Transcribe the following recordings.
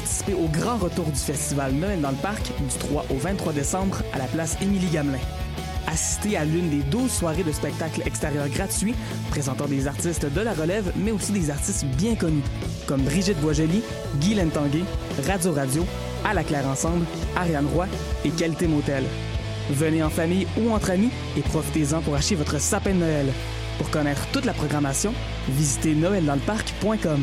participer au grand retour du festival Noël dans le parc du 3 au 23 décembre à la place Émilie Gamelin. Assistez à l'une des 12 soirées de spectacles extérieurs gratuits présentant des artistes de la relève, mais aussi des artistes bien connus, comme Brigitte Boisjoli, Guy Lentanguay, Radio Radio, À la Claire Ensemble, Ariane Roy et Qualité Motel. Venez en famille ou entre amis et profitez-en pour acheter votre sapin de Noël. Pour connaître toute la programmation, visitez noeldansleparc.com.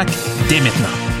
dès maintenant.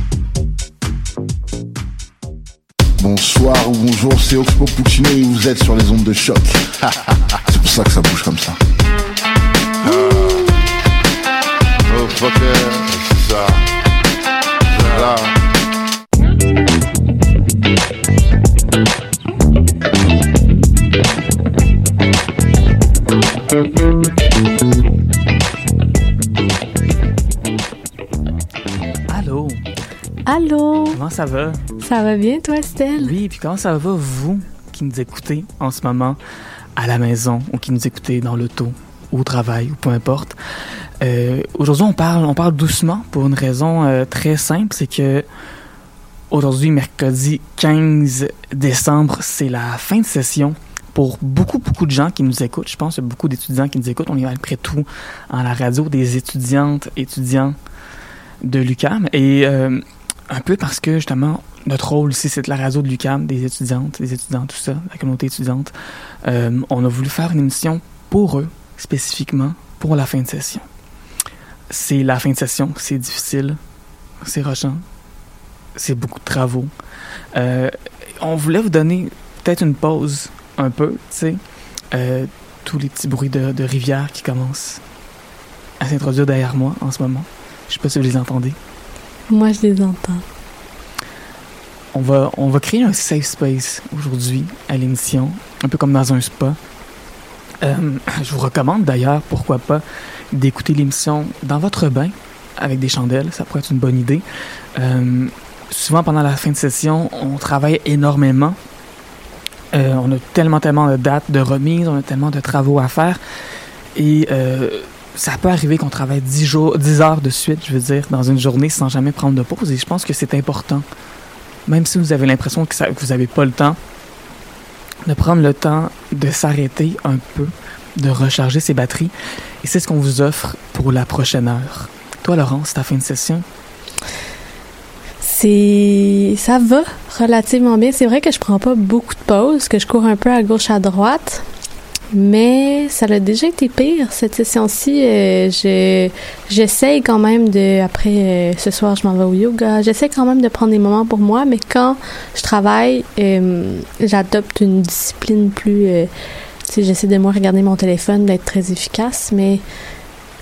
Bonsoir ou bonjour, c'est Oxpo Puccino et vous êtes sur les ondes de choc. c'est pour ça que ça bouge comme ça. Oh fucker, c'est ça. C'est ça. Allô, Allô? comment ça va? Ça va bien, toi, Estelle? Oui, puis comment ça va, vous qui nous écoutez en ce moment à la maison ou qui nous écoutez dans l'auto ou au travail ou peu importe? Euh, aujourd'hui, on parle, on parle doucement pour une raison euh, très simple, c'est que aujourd'hui, mercredi 15 décembre, c'est la fin de session pour beaucoup, beaucoup de gens qui nous écoutent. Je pense qu'il y a beaucoup d'étudiants qui nous écoutent. On est malgré tout à la radio des étudiantes, étudiants de l'UCAM. Et euh, un peu parce que justement, notre rôle ici, c'est de la radio de l'UCAM, des étudiantes, des étudiants, tout ça, la communauté étudiante. Euh, on a voulu faire une émission pour eux, spécifiquement pour la fin de session. C'est la fin de session, c'est difficile, c'est rushant, c'est beaucoup de travaux. Euh, on voulait vous donner peut-être une pause, un peu, tu sais. Euh, tous les petits bruits de, de rivière qui commencent à s'introduire derrière moi en ce moment. Je sais pas si vous les entendez. Moi, je les entends. On va, on va créer un safe space aujourd'hui à l'émission, un peu comme dans un spa. Euh, je vous recommande d'ailleurs, pourquoi pas, d'écouter l'émission dans votre bain avec des chandelles. Ça pourrait être une bonne idée. Euh, souvent, pendant la fin de session, on travaille énormément. Euh, on a tellement, tellement de dates de remise, on a tellement de travaux à faire. Et ça peut arriver qu'on travaille 10, jours, 10 heures de suite, je veux dire, dans une journée sans jamais prendre de pause. Et je pense que c'est important. Même si vous avez l'impression que, vous n'avez pas le temps, de prendre le temps de s'arrêter un peu, de recharger ses batteries. Et c'est ce qu'on vous offre pour la prochaine heure. Toi, Laurence, ta fin de session? Ça va relativement bien. C'est vrai que je prends pas beaucoup de pauses, que je cours un peu à gauche à droite, mais ça a déjà été pire cette session-ci. euh, je j'essaye quand même de après euh, ce soir je m'en vais au yoga. J'essaie quand même de prendre des moments pour moi, mais quand je travaille, euh, j'adopte une discipline plus. euh, tu j'essaie de moins regarder mon téléphone, d'être très efficace, mais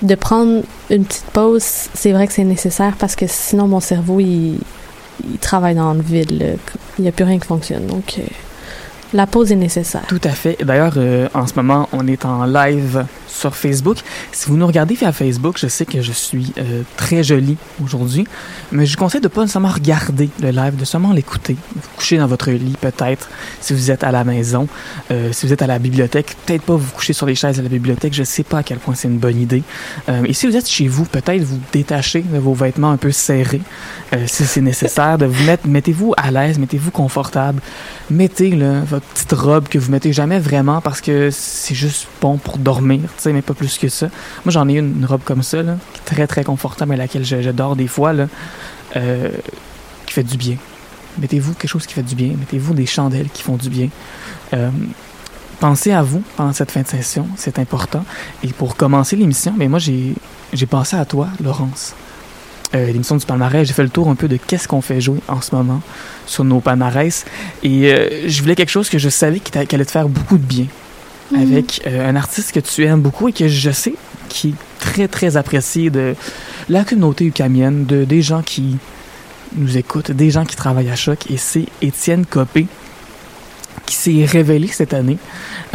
de prendre une petite pause, c'est vrai que c'est nécessaire parce que sinon mon cerveau il, il travaille dans le vide. là. Il n'y a plus rien qui fonctionne. Donc euh, la pause est nécessaire. Tout à fait. D'ailleurs, euh, en ce moment, on est en live sur Facebook. Si vous nous regardez via Facebook, je sais que je suis euh, très jolie aujourd'hui, mais je vous conseille de pas nécessairement regarder le live, de seulement l'écouter. Vous coucher dans votre lit, peut-être, si vous êtes à la maison, euh, si vous êtes à la bibliothèque, peut-être pas vous coucher sur les chaises à la bibliothèque. Je sais pas à quel point c'est une bonne idée. Et si vous êtes chez vous, peut-être vous détachez de vos vêtements un peu serrés, si c'est nécessaire, de vous mettre, mettez-vous à l'aise, mettez-vous confortable mettez votre petite robe que vous mettez jamais vraiment parce que c'est juste bon pour dormir, tu sais, mais pas plus que ça. Moi, j'en ai une, robe comme ça, là, très, très confortable, à laquelle je, dors des fois, là, euh, qui fait du bien. Mettez-vous quelque chose qui fait du bien. Mettez-vous des chandelles qui font du bien. Euh, pensez à vous pendant cette fin de session, c'est important. Et pour commencer l'émission, mais moi, j'ai j'ai pensé à toi, Laurence. Euh, l'émission du palmarès, j'ai fait le tour un peu de qu'est-ce qu'on fait jouer en ce moment sur nos palmarès. Et euh, je voulais quelque chose que je savais qui allait te faire beaucoup de bien. Avec euh, un artiste que tu aimes beaucoup et que je sais qui est très, très apprécié de la communauté ukamienne, de, des gens qui nous écoutent, des gens qui travaillent à Choc. Et c'est Étienne Copé qui s'est révélé cette année,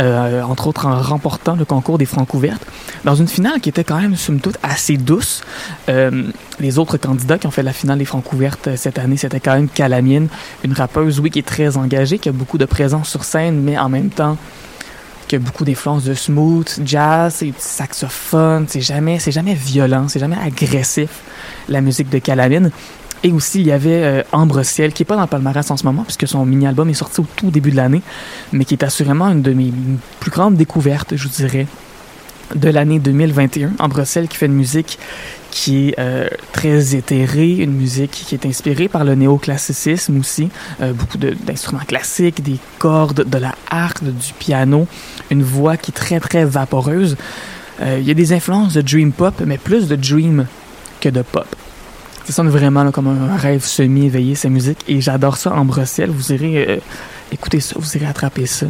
euh, entre autres en remportant le concours des Francs ouvertes, dans une finale qui était quand même, somme toute, assez douce. Euh, les autres candidats qui ont fait la finale des Francs ouvertes euh, cette année, c'était quand même Calamine, une rappeuse, oui, qui est très engagée, qui a beaucoup de présence sur scène, mais en même temps qui a beaucoup d'influence de smooth, jazz, et saxophone, c'est jamais, c'est jamais violent, c'est jamais agressif, la musique de Calamine. Et aussi, il y avait euh, qui est pas dans le palmarès en ce moment, puisque son mini-album est sorti au tout début de l'année, mais qui est assurément une de mes plus grandes découvertes, je vous dirais, de l'année 2021. Ambre Ciel qui fait une musique qui est euh, très éthérée, une musique qui est inspirée par le néoclassicisme aussi, euh, beaucoup d'instruments classiques, des cordes, de la harpe, du piano, une voix qui est très très vaporeuse. Euh, Il y a des influences de dream pop, mais plus de dream que de pop. Ça sonne vraiment là, comme un rêve semi-éveillé, sa musique, et j'adore ça en Bruxelles. Vous irez euh, écouter ça, vous irez attraper ça.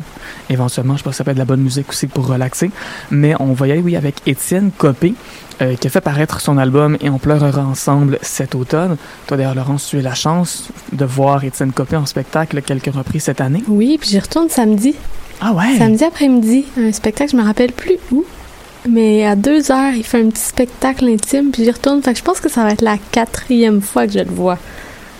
Éventuellement, je pense que ça peut être de la bonne musique aussi pour relaxer. Mais on va y aller, oui, avec Étienne Copé, euh, qui a fait paraître son album Et on pleurera ensemble cet automne. Toi, d'ailleurs, Laurence, tu as eu la chance de voir Étienne Copé en spectacle quelques reprises cette année. Oui, puis j'y retourne samedi. Ah ouais? Samedi après-midi, un spectacle, je me rappelle plus où. Mais à deux heures, il fait un petit spectacle intime, puis j'y retourne. Fait que je pense que ça va être la quatrième fois que je le vois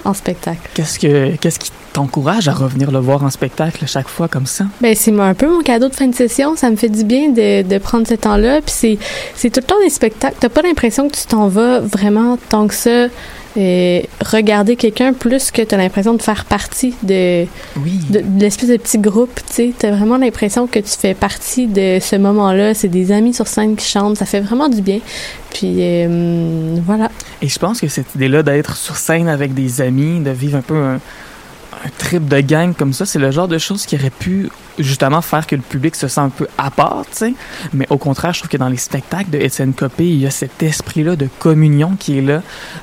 en spectacle. Qu'est-ce que qu'est-ce qui t'encourage à revenir le voir en spectacle chaque fois comme ça? Ben, c'est un peu mon cadeau de fin de session. Ça me fait du bien de, de prendre ce temps-là. Puis c'est, c'est tout le temps des spectacles. T'as pas l'impression que tu t'en vas vraiment tant que ça euh, regarder quelqu'un plus que t'as l'impression de faire partie de, Oui. de, de l'espèce de petit groupe. Tu sais, t'as vraiment l'impression que tu fais partie de ce moment-là. C'est des amis sur scène qui chantent. Ça fait vraiment du bien. Puis euh, voilà. Et je pense que cette idée-là d'être sur scène avec des amis, de vivre un peu un, un trip de gang comme ça, c'est le genre de choses qui aurait pu justement faire que le public se sent un peu à part, tu sais. Mais au contraire, je trouve que dans les spectacles de Étienne Copé, il y a cet esprit-là de communion qui est là.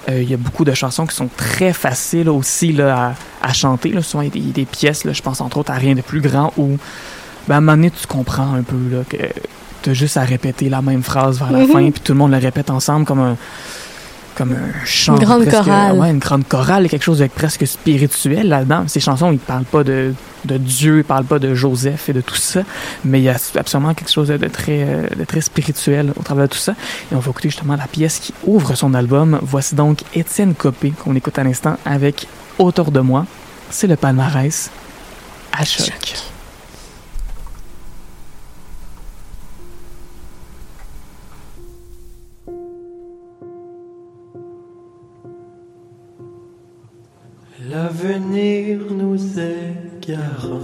Euh, il y a beaucoup de chansons qui sont très faciles aussi là, à, à chanter. Là. Souvent, il y a des, pièces, là, je pense entre autres à Rien de plus grand, où ben, à un moment donné, tu comprends un peu là, que tu as juste à répéter la même phrase vers la Mhm. fin, puis tout le monde le répète ensemble comme un comme un chant. Une grande presque- chorale. Ouais, une grande chorale, quelque chose de presque spirituel là-dedans. Ces chansons, ils parlent pas de, de Dieu, ils parlent pas de Joseph et de tout ça, mais il y a absolument quelque chose de très, euh, de très spirituel au travers de tout ça. Et on va écouter justement la pièce qui ouvre son album. Voici donc Étienne Copé, qu'on écoute à l'instant avec Autour de moi. C'est le palmarès à choc. L'avenir nous est garant.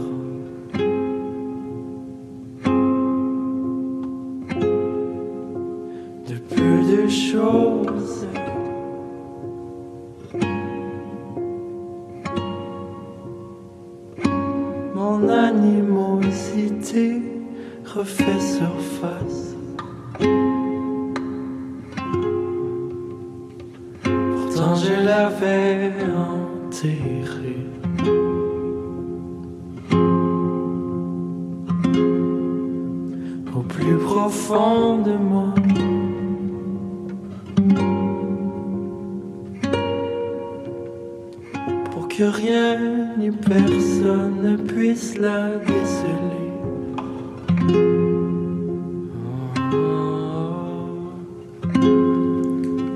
De peu de choses. Mon animosité refait surface. Pourtant je l'avais Au plus profond de moi. Pour que rien ni personne ne puisse la déceler.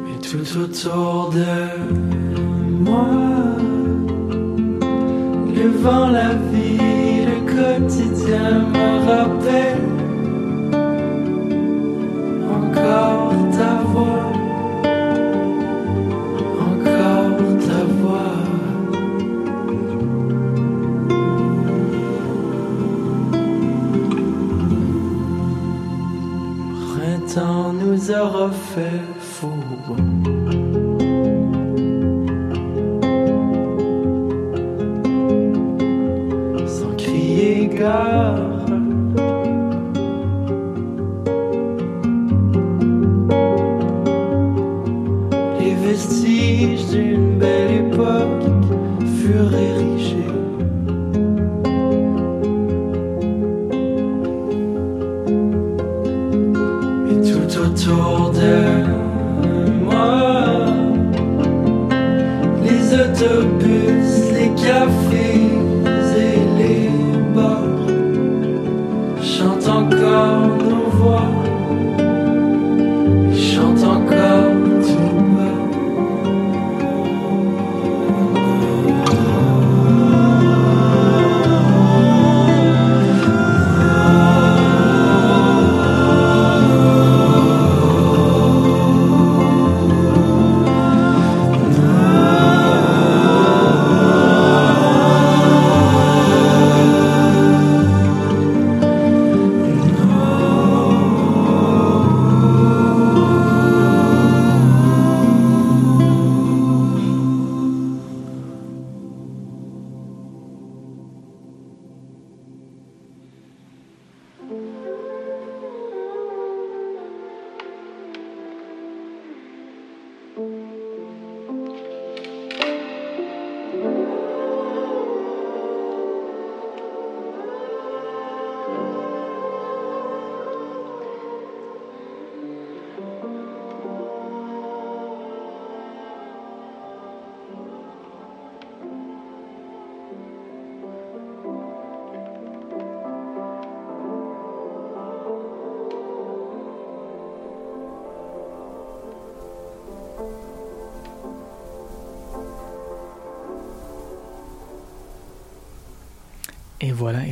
Mais tout autour de moi, la vie, le quotidien me rappellent encore ta voix, encore ta voix. refait faux.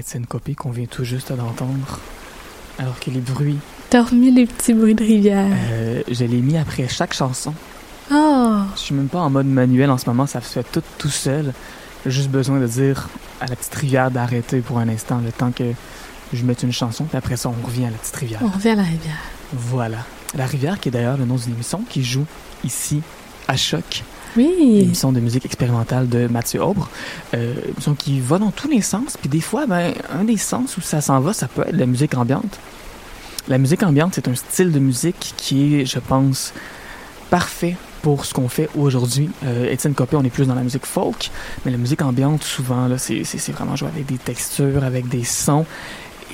Voilà, Étienne Copé qu'on vient tout juste d'entendre. Alors que les bruits, T'as remis les petits bruits de rivière. euh, je l'ai mis après chaque chanson. Oh! Je suis même pas en mode manuel en ce moment, ça se fait tout tout seul. J'ai juste besoin de dire à la petite rivière d'arrêter pour un instant, le temps que je mette une chanson, puis après ça, on revient à la petite rivière. On revient à la rivière. Voilà. La rivière, qui est d'ailleurs le nom d'une émission qui joue ici à Choc, Oui! émission de musique expérimentale de Mathieu Aubre. Euh, émission qui va dans tous les sens, puis des fois, ben, un des sens où ça s'en va, ça peut être la musique ambiante. La musique ambiante, c'est un style de musique qui est, je pense, parfait pour ce qu'on fait aujourd'hui. Euh, Étienne Copé, on est plus dans la musique folk, mais la musique ambiante, souvent, là, c'est vraiment jouer avec des textures, avec des sons.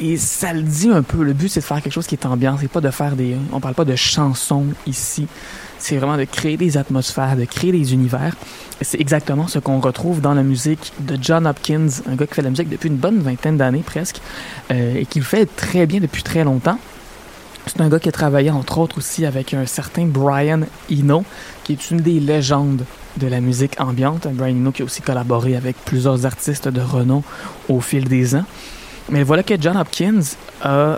Et ça le dit un peu. Le but, c'est de faire quelque chose qui est ambiant. C'est pas de faire des. On parle pas de chansons ici. C'est vraiment de créer des atmosphères, de créer des univers. C'est exactement ce qu'on retrouve dans la musique de John Hopkins, un gars qui fait de la musique depuis une bonne vingtaine d'années presque, euh, et qui le fait très bien depuis très longtemps. C'est un gars qui a travaillé entre autres aussi avec un certain Brian Eno, qui est une des légendes de la musique ambiante. Brian Eno qui a aussi collaboré avec plusieurs artistes de renom au fil des ans. Mais voilà que John Hopkins a euh,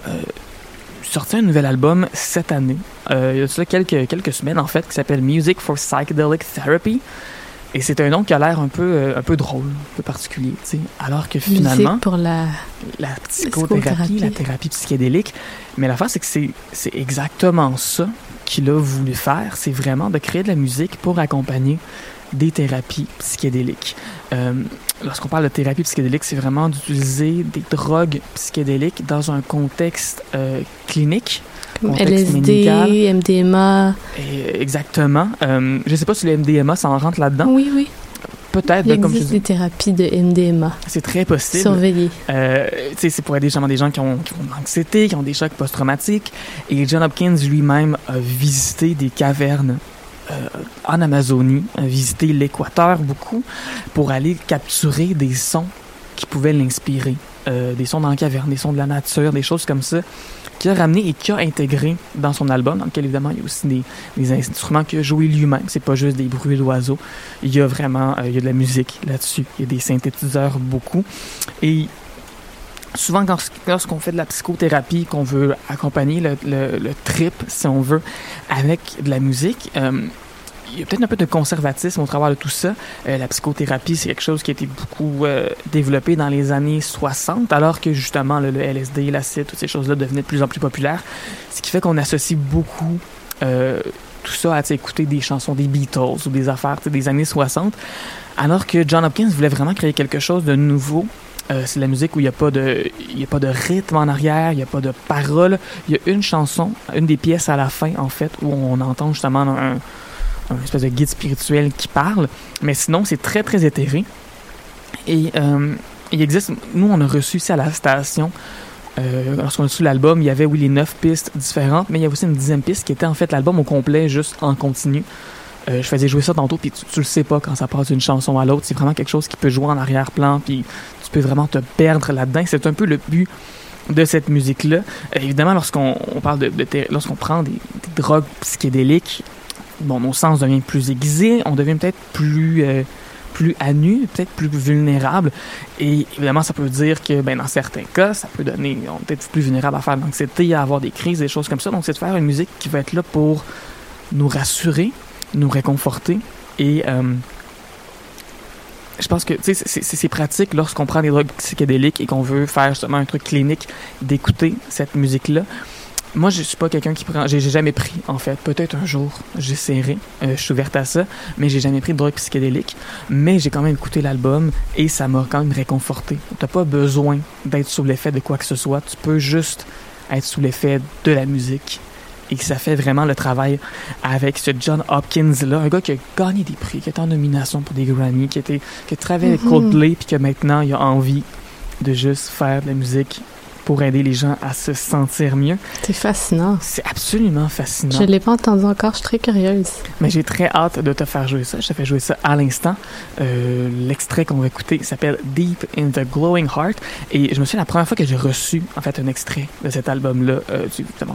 sorti un nouvel album cette année. Euh, il y a cela quelques, quelques semaines en fait, qui s'appelle Music for Psychedelic Therapy. Et c'est un nom qui a l'air un peu, euh, un peu drôle, un peu particulier, tu sais. Alors que finalement, Musique pour la... la psychothérapie, psychothérapie. la thérapie psychédélique. Mais l'affaire, c'est que c'est, c'est exactement ça qu'il a voulu faire. C'est vraiment de créer de la musique pour accompagner des thérapies psychédéliques. Euh, lorsqu'on parle de thérapie psychédélique, c'est vraiment d'utiliser des drogues psychédéliques dans un contexte euh, clinique. Comme Contexte LSD, MDMA. Et exactement. Euh, je sais pas si le MDMA, ça en rentre là-dedans. Oui, oui. Peut-être, Il ben, comme je existe dis, des thérapies de MDMA. c'est très possible. Surveillées. Euh, c'est pour aider des gens qui ont, qui ont de l'anxiété, qui ont des chocs post-traumatiques. Et John Hopkins lui-même a visité des cavernes en Amazonie, a visité l'Équateur beaucoup, pour aller capturer des sons qui pouvaient l'inspirer. Euh, des sons dans la caverne, des sons de la nature, des choses comme ça, qu'il a ramené et qu'il a intégré dans son album, dans lequel évidemment il y a aussi des, instruments qu'il a joués lui-même. C'est pas juste des bruits d'oiseaux. Il y a vraiment euh, il y a de la musique là-dessus. Il y a des synthétiseurs beaucoup. Et souvent, lorsqu'on fait de la psychothérapie, qu'on veut accompagner le, trip, si on veut, avec de la musique, euh, il y a peut-être un peu de conservatisme au travers de tout ça. Euh, la psychothérapie, c'est quelque chose qui a été beaucoup euh, développé dans les années 60, alors que justement le, le LSD, l'acide, toutes ces choses-là devenaient de plus en plus populaires. Ce qui fait qu'on associe beaucoup tout ça à écouter des chansons des Beatles ou des affaires des années 60, alors que John Hopkins voulait vraiment créer quelque chose de nouveau. Euh, c'est la musique où il n'y a, pas de, a pas de rythme en arrière, il n'y a pas de paroles. Il y a une chanson, une des pièces à la fin, en fait, où on entend justement un, espèce de guide spirituel qui parle. Mais sinon, c'est très, très éthéré. Et euh, il existe, nous, on a reçu ça à la station. Euh, lorsqu'on a reçu l'album, il y avait, oui, les neuf pistes différentes, mais il y avait aussi une dixième piste qui était en fait l'album au complet, juste en continu. Je faisais jouer ça tantôt, puis tu, tu, le sais pas quand ça passe d'une chanson à l'autre. C'est vraiment quelque chose qui peut jouer en arrière-plan, puis tu peux vraiment te perdre là-dedans. C'est un peu le but de cette musique-là. Euh, évidemment, lorsqu'on on parle de, lorsqu'on prend des, drogues psychédéliques, bon, nos sens devient plus aiguisé, on devient peut-être plus euh, plus à nu, peut-être plus vulnérable. Et évidemment, ça peut dire que, ben, dans certains cas, ça peut donner, on peut être plus vulnérable à faire de l'anxiété, à avoir des crises, des choses comme ça. Donc, c'est de faire une musique qui va être là pour nous rassurer, nous réconforter et euh, je pense que c'est pratique lorsqu'on prend des drogues psychédéliques et qu'on veut faire justement un truc clinique d'écouter cette musique-là. Moi, je suis pas quelqu'un qui prend. J'ai jamais pris, en fait. Peut-être un jour, j'essaierai. Euh, je suis ouverte à ça, mais j'ai jamais pris de drogue psychédélique. Mais j'ai quand même écouté l'album et ça m'a quand même réconforté. T'as pas besoin d'être sous l'effet de quoi que ce soit. Tu peux juste être sous l'effet de la musique et que ça fait vraiment le travail avec ce John Hopkins là, un gars qui a gagné des prix, qui est en nomination pour des Grammy, qui était qui a travaillé avec Coldplay puis que maintenant il a envie de juste faire de la musique pour aider les gens à se sentir mieux. C'est fascinant. C'est absolument fascinant. Je l'ai pas entendu encore, je suis très curieuse. Mais j'ai très hâte de te faire jouer ça. Je te fais jouer ça à l'instant. Euh, L'extrait qu'on va écouter s'appelle Deep in the Glowing Heart. Et je me souviens la première fois que j'ai reçu en fait un extrait de cet album-là. Euh,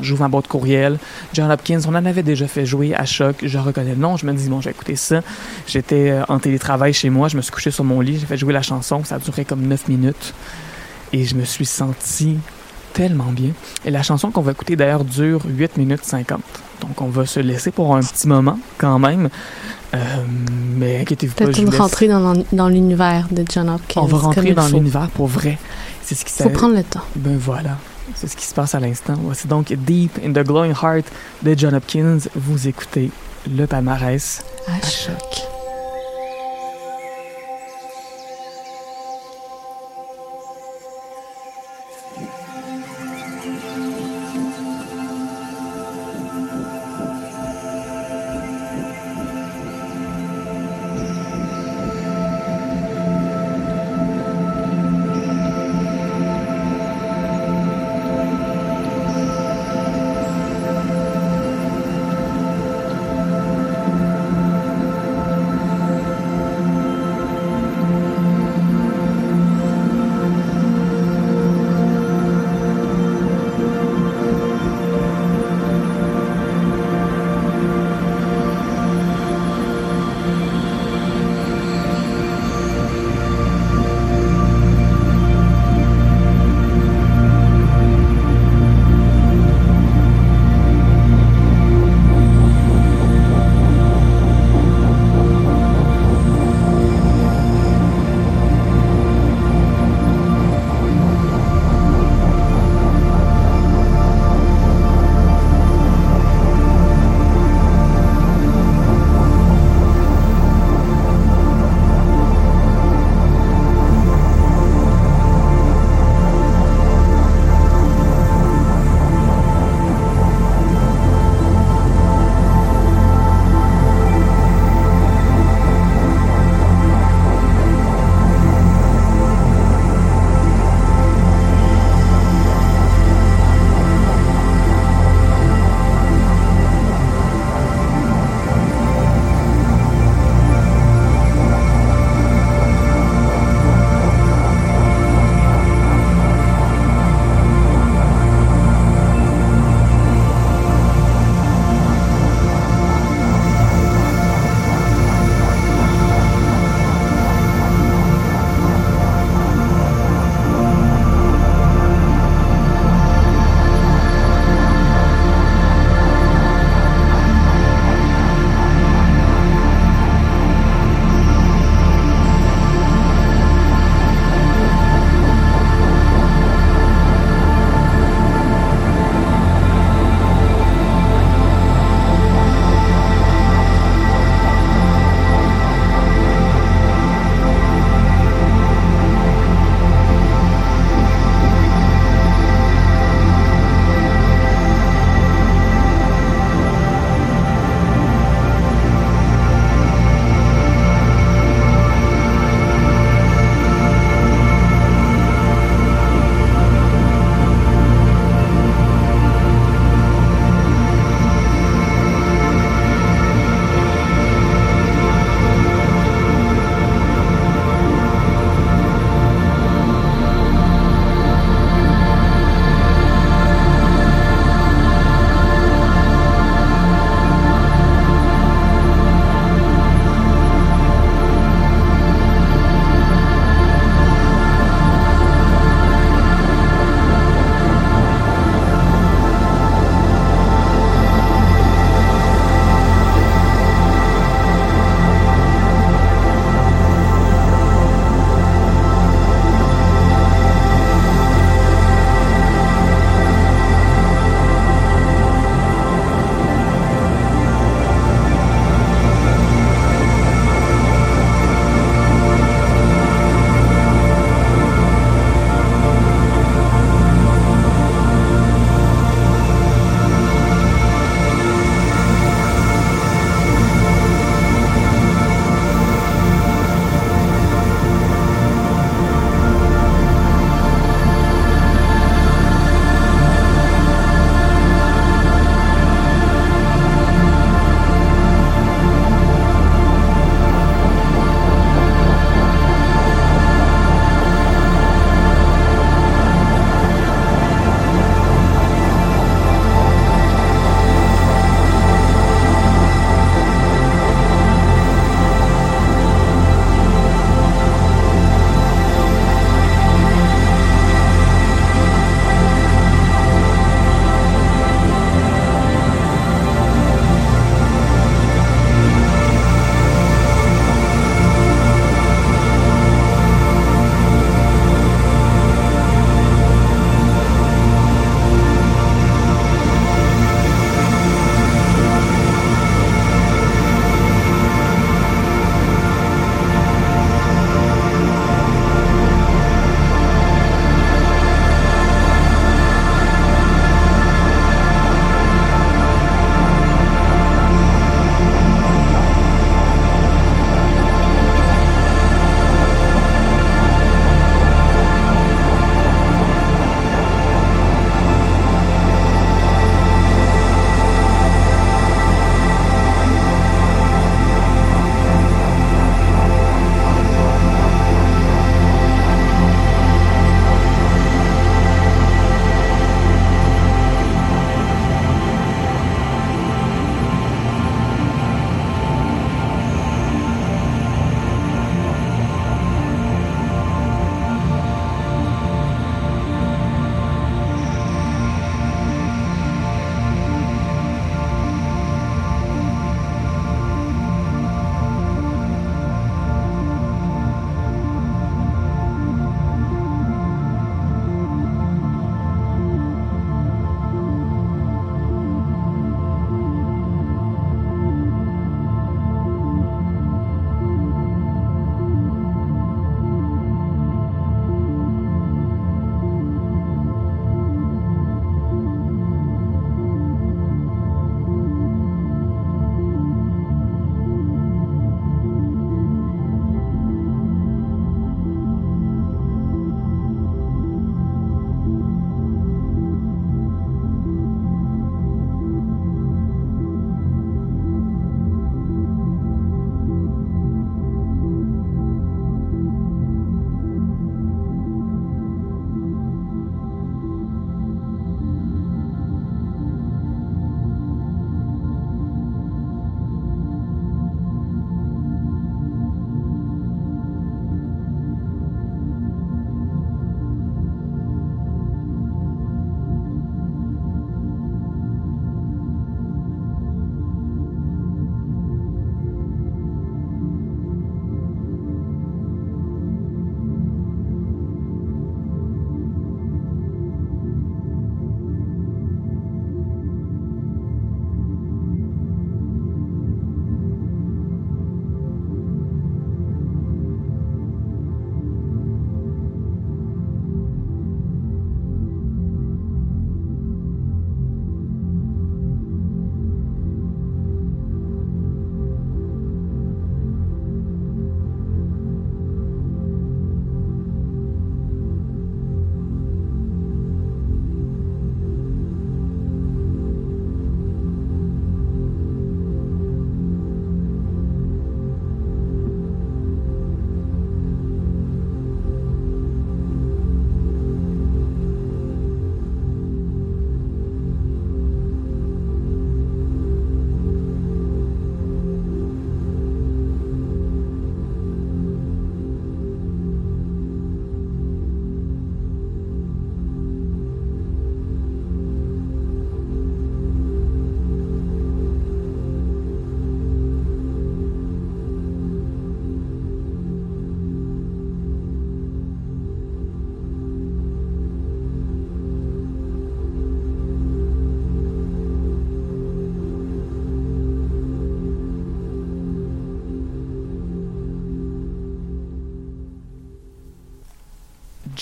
J'ouvre ma boîte courriel. John Hopkins, on en avait déjà fait jouer à choc. Je reconnais le nom. Je me dis bon, j'ai écouté ça. J'étais euh, en télétravail chez moi. Je me suis couché sur mon lit. J'ai fait jouer la chanson. Ça a duré comme 9 minutes et je me suis senti tellement bien. Et la chanson qu'on va écouter d'ailleurs dure 8 minutes 50. Donc on va se laisser pour un petit moment quand même. Euh, mais inquiétez-vous pas. Peut-être laisse... rentrer dans, dans l'univers de John Hopkins. On va rentrer dans l'univers pour vrai. C'est ce qui Faut prendre le temps. Ben voilà. C'est ce qui se passe à l'instant. Voici donc Deep in the Glowing Heart de John Hopkins. Vous écoutez le palmarès à, à choc.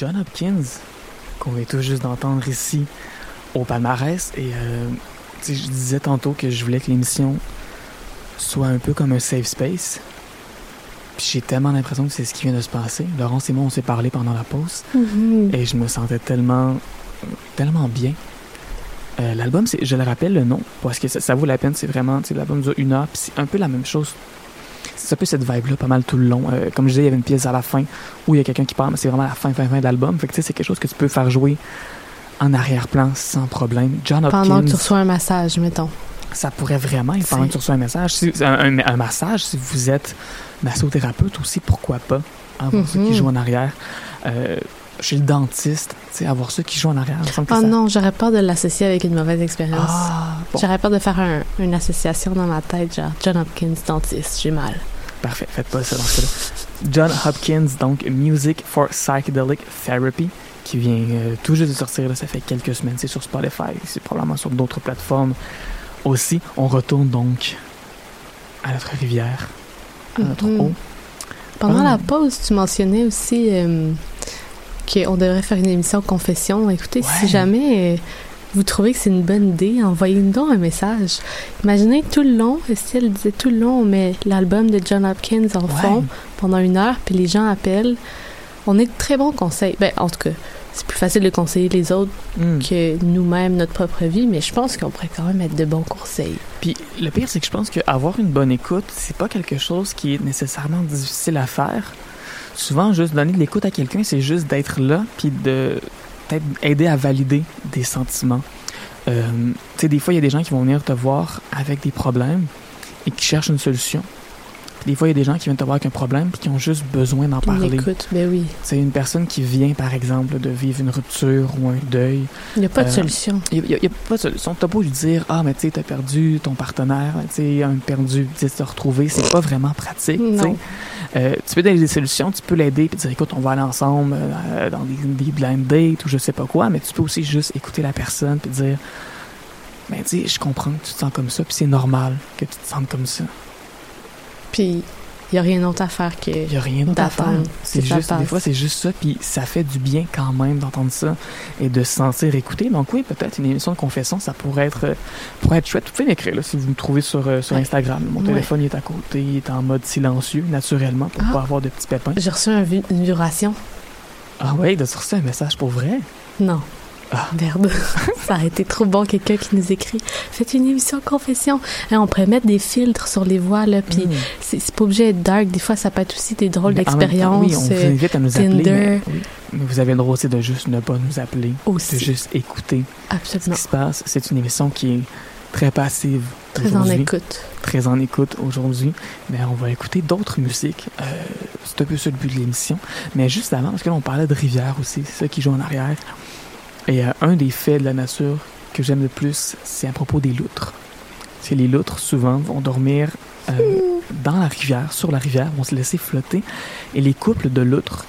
John Hopkins, qu'on vient tout juste d'entendre ici au palmarès. Et euh, je disais tantôt que je voulais que l'émission soit un peu comme un safe space. Puis j'ai tellement l'impression que c'est ce qui vient de se passer. Laurence et moi, on s'est parlé pendant la pause. Mhm. Et je me sentais tellement, tellement bien. Euh, L'album, c'est- je le rappelle le nom, parce que ça, ça vaut la peine. C'est vraiment, l'album dure une heure, puis c'est un peu la même chose. C'est un peu cette vibe-là, pas mal tout le long. Euh, comme je disais, il y avait une pièce à la fin où il y a quelqu'un qui parle, mais c'est vraiment la fin, fin, fin de l'album. Fait que tu sais, c'est quelque chose que tu peux faire jouer en arrière-plan sans problème. John Hopkins, Pendant que tu reçois un massage, mettons. ça pourrait vraiment être pendant que tu reçois un message. Si- un, un- un massage, si vous êtes massothérapeute aussi, pourquoi pas avoir ça qui Mhm. joue en arrière? Euh, chez le dentiste, tu sais, avoir ça qui joue en arrière. que Oh ça- non, j'aurais peur de l'associer avec une mauvaise expérience. Ah, bon, J'aurais peur de faire un- une association dans ma tête, genre John Hopkins, dentiste, j'ai mal. Parfait, faites pas ça dans ce cas-là. John Hopkins, donc Music for Psychedelic Therapy, qui vient euh, tout juste de sortir, là, ça fait quelques semaines, c'est sur Spotify, c'est probablement sur d'autres plateformes aussi. On retourne donc à notre rivière, à notre Mhm. eau. Pendant Ah. la pause, tu mentionnais aussi euh, qu'on devrait faire une émission confession. Écoutez, Ouais. si jamais euh, vous trouvez que c'est une bonne idée, envoyez-nous donc un message. Imaginez tout le long, Estelle disait tout le long, on met l'album de John Hopkins en Ouais. fond pendant une heure, puis les gens appellent. On est de très bons conseils. Ben, en tout cas, c'est plus facile de conseiller les autres Hmm. que nous-mêmes, notre propre vie, mais je pense qu'on pourrait quand même être de bons conseils. Puis le pire, c'est que je pense qu'avoir une bonne écoute, c'est pas quelque chose qui est nécessairement difficile à faire. Souvent, juste donner de l'écoute à quelqu'un, c'est juste d'être là, puis de peut-être aider à valider des sentiments. Euh, tu sais, des fois, il y a des gens qui vont venir te voir avec des problèmes et qui cherchent une solution. Des fois, il y a des gens qui viennent te voir avec un problème puis qui ont juste besoin d'en parler. écoute, ben oui. C'est une personne qui vient, par exemple, de vivre une rupture ou un deuil. Il n'y a pas de Euh, solution. Il n'y a, pas de solution. T'as beau lui dire, ah, mais tu sais, t'as perdu ton partenaire, tu sais, un perdu, tu sais, se retrouver, c'est pas vraiment pratique. Euh, tu peux donner des solutions, tu peux l'aider, puis dire, écoute, on va aller ensemble euh, dans des, des blind dates ou je sais pas quoi, mais tu peux aussi juste écouter la personne, puis dire, ben, tu sais, je comprends que tu te sens comme ça, puis c'est normal que tu te sentes comme ça. Puis, il n'y a rien d'autre à faire que. Il y a rien d'autre à faire. C'est juste, des fois, c'est juste ça, puis ça fait du bien quand même d'entendre ça et de se sentir écouté. Donc oui, peut-être une émission de confession, ça pourrait être, euh, pourrait être chouette. Vous pouvez m'écrire là, si vous me trouvez sur, euh, sur Ouais. Instagram. Mon Ouais. téléphone il est à côté, il est en mode silencieux, naturellement, pour Ah. pas avoir de petits pépins. J'ai reçu un une vibration. Ah ouais, de ça un message pour vrai? Non. Ah. Merde. ça aurait été trop bon, quelqu'un qui nous écrit. Faites une émission confession. Hein, on pourrait mettre des filtres sur les voix, là. Puis, Mm. c'est pas obligé d'être dark. Des fois, ça peut être aussi des drôles Mais en même temps, d'expériences. Oui, on vous euh, invite à nous appeler, mais, oui, mais vous avez le droit aussi de juste ne pas nous appeler, de aussi. juste écouter ce Absolument. qui se passe. C'est une émission qui est très passive. Très en écoute. très en écoute aujourd'hui. Mais on va écouter d'autres musiques. Euh, c'est un peu ça le but de l'émission. Mais juste avant, parce que là, on parlait de rivière aussi, c'est ça qui joue en arrière. Et euh, un des faits de la nature que j'aime le plus, c'est à propos des loutres. C'est les loutres, souvent, vont dormir euh, dans la rivière, sur la rivière, vont se laisser flotter. Et les couples de loutres,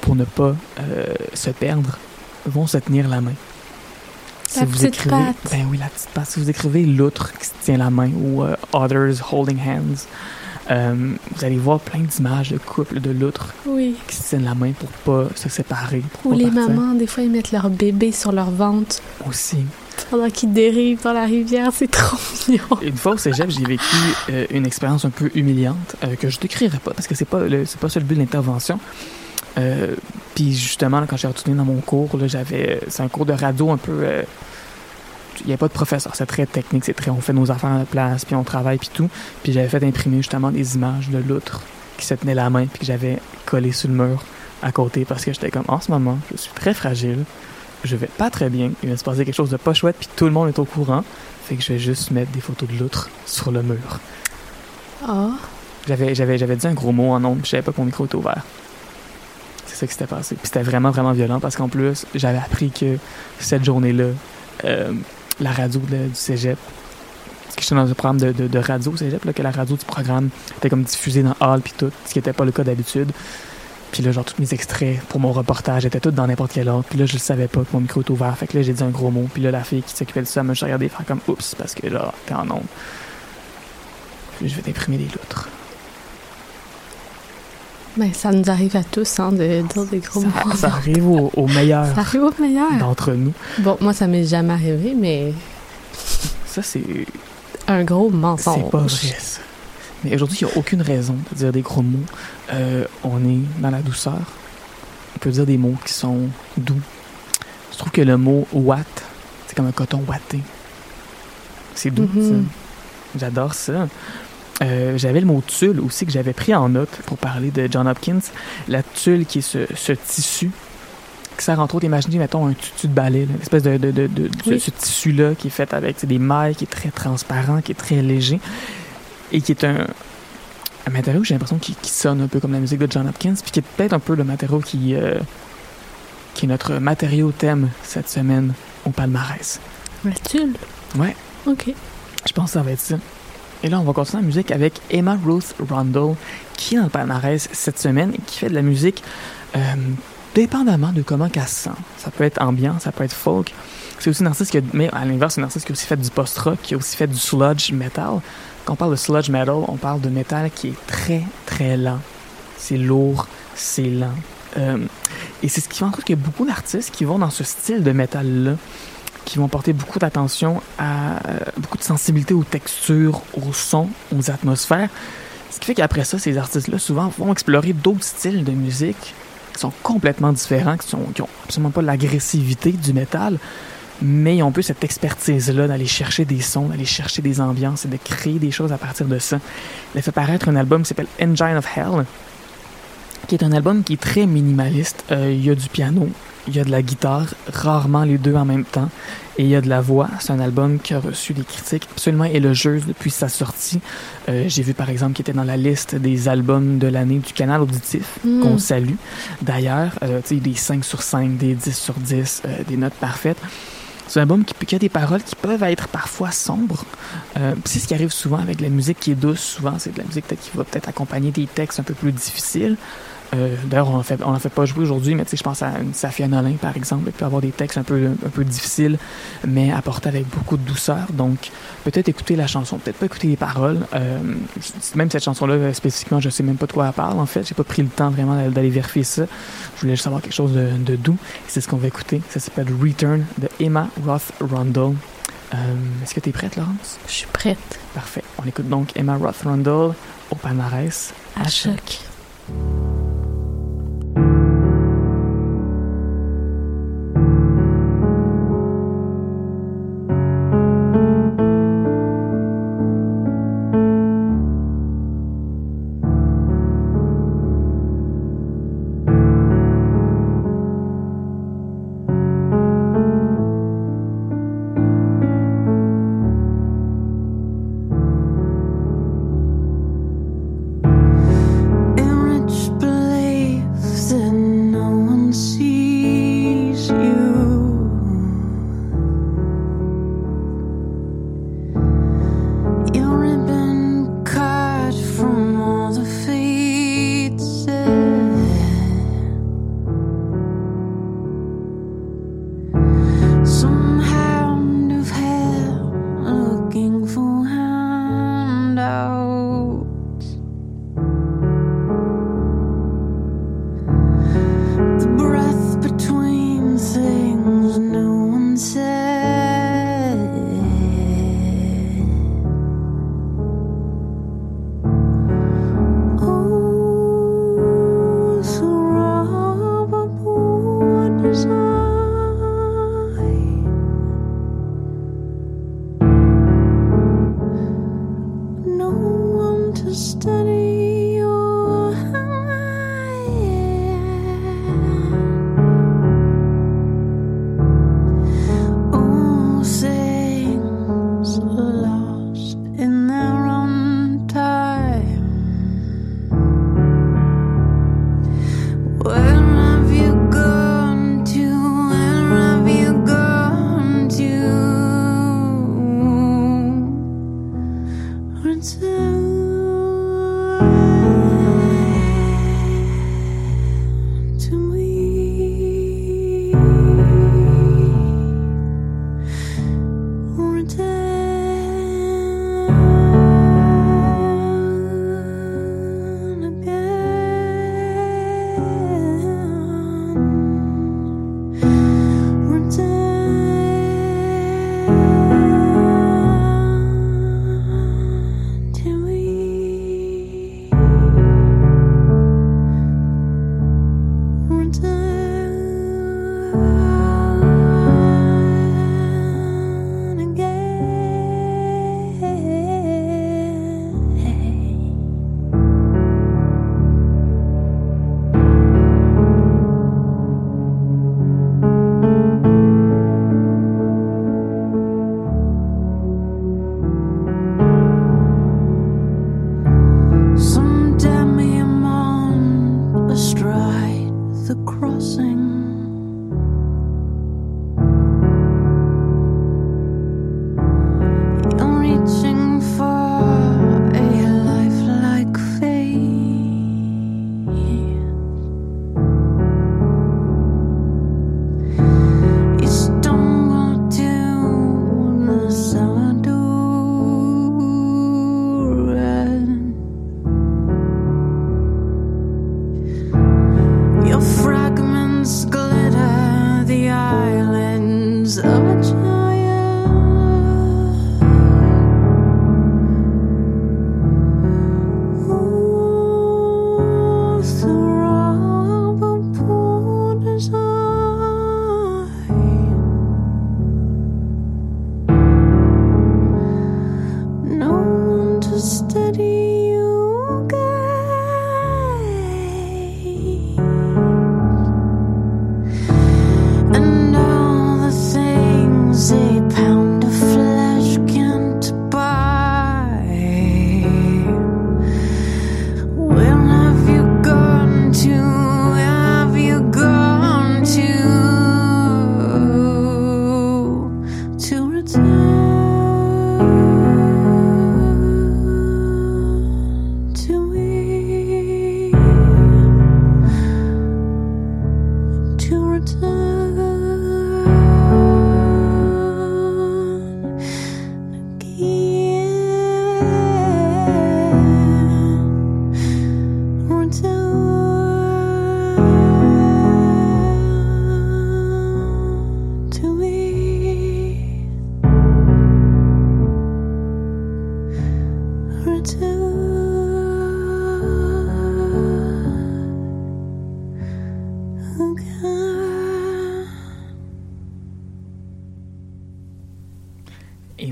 pour ne pas euh, se perdre, vont se tenir la main. La petite patte. Ben oui, la petite patte. Si vous écrivez l'autre qui se tient la main ou euh, Others Holding Hands, euh, vous allez voir plein d'images de couples de loutres Oui. qui se tiennent la main pour pas se séparer. Ou les partir. mamans, des fois, ils mettent leur bébé sur leur ventre Aussi. pendant qu'ils dérivent dans la rivière. C'est trop mignon. Une fois au cégep, j'ai vécu euh, une expérience un peu humiliante euh, que je décrirai pas parce que c'est pas le, c'est pas ça le but de l'intervention. Puis justement, là, quand j'ai retourné dans mon cours, là, j'avais c'est un cours de radio un peu. Il n'y a pas de professeur, c'est très technique, c'est très on fait nos affaires à la place, puis on travaille, puis tout. Puis j'avais fait imprimer justement des images de l'outre qui se tenait la main, puis que j'avais collé sur le mur à côté parce que j'étais comme en ce moment, je suis très fragile, je vais pas très bien, il va se passer quelque chose de pas chouette, puis tout le monde est au courant. Fait que je vais juste mettre des photos de l'outre sur le mur. Ah. J'avais, j'avais, j'avais dit un gros mot en puis je savais pas que mon micro était ouvert. C'est ça qui s'était passé. Puis c'était vraiment, vraiment violent parce qu'en plus, j'avais appris que cette journée-là, euh, la radio du cégep, parce que j'étais dans un programme de, de, de radio au cégep, là, que la radio du programme était comme diffusée dans Hall puis tout, ce qui n'était pas le cas d'habitude. Puis là, genre, tous mes extraits pour mon reportage étaient tous dans n'importe quel ordre. Puis là, je le savais pas que mon micro était ouvert. Fait que là, j'ai dit un gros mot. Puis là, la fille qui s'occupait de ça m'a regardé faire comme oups, parce que là, t'es en ondes. Puis je vais t'imprimer des loutres. Ça nous arrive à tous, hein, de dire des gros mots. Ça, ça arrive au, au meilleur Ça arrive au meilleur. d'entre nous. Bon, moi, ça m'est jamais arrivé, mais Ça, c'est un gros mensonge. c'est pas vrai, ça. Mais aujourd'hui, il n'y a aucune raison de dire des gros mots. Euh, on est dans la douceur. On peut dire des mots qui sont doux. Je trouve que le mot watt, c'est comme un coton watté. C'est doux, ça. J'adore ça. Euh, j'avais le mot tulle aussi que j'avais pris en note pour parler de John Hopkins. La tulle qui est ce, ce tissu qui sert entre autres, imaginez, mettons, un tutu de balai, une espèce de, de, de, de- ce- Oui. ce, tissu-là qui est fait avec des mailles, qui est très transparent, qui est très léger et qui est un, un matériau, j'ai l'impression, qui, qui sonne un peu comme la musique de John Hopkins, puis qui est peut-être un peu le matériau qui, euh, qui est notre matériau thème cette semaine au palmarès. La tulle? Ouais. OK. Je pense que ça va être ça. Et là, on va continuer la musique avec Emma Ruth Rundle, qui est dans le palmarès cette semaine et qui fait de la musique euh, dépendamment de comment qu'elle se sent. Ça peut être ambiant, ça peut être folk. C'est aussi une artiste qui a, mais à l'inverse, une artiste qui a aussi fait du post-rock, qui a aussi fait du sludge metal. Quand on parle de sludge metal, on parle de métal qui est très, très lent. C'est lourd, c'est lent. Euh, et c'est ce qui fait en sorte qu'il y a beaucoup d'artistes qui vont dans ce style de métal-là, qui vont porter beaucoup d'attention à euh, beaucoup de sensibilité aux textures, aux sons, aux atmosphères. Ce qui fait qu'après ça, ces artistes-là, souvent, vont explorer d'autres styles de musique qui sont complètement différents, qui, sont, qui ont absolument pas l'agressivité du métal, mais ils ont un peu cette expertise-là d'aller chercher des sons, d'aller chercher des ambiances et de créer des choses à partir de ça. Il a fait paraître un album qui s'appelle Engine of Hell, qui est un album qui est très minimaliste. Euh, il y a du piano, il y a de la guitare, rarement les deux en même temps, et il y a de la voix. C'est un album qui a reçu des critiques absolument élogieuses depuis sa sortie. Euh, J'ai vu par exemple qu'il était dans la liste des albums de l'année du canal auditif, Mm. qu'on salue. D'ailleurs, euh, tu sais, des 5 sur 5, des 10 sur 10, euh, des notes parfaites. C'est un album qui, qui a des paroles qui peuvent être parfois sombres. Euh, c'est ce qui arrive souvent avec la musique qui est douce. Souvent, c'est de la musique qui va peut-être accompagner des textes un peu plus difficiles. Euh, D'ailleurs, on n'en fait, on en fait pas jouer aujourd'hui, mais je pense à une Safia Nolin, par exemple. Elle peut avoir des textes un peu, un peu difficiles, mais apportés avec beaucoup de douceur. Donc, peut-être écouter la chanson, peut-être pas écouter les paroles. Euh, même cette chanson-là, euh, spécifiquement, je sais même pas de quoi elle parle, en fait. J'ai pas pris le temps vraiment d'aller- vérifier ça. Je voulais juste avoir quelque chose de, de doux. C'est ce qu'on va écouter. Ça s'appelle Return de Emma Roth Rundle. Euh, Est-ce que tu es prête, Laurence? Je suis prête. Parfait. On écoute donc Emma Roth Rundle au palmarès À choc. In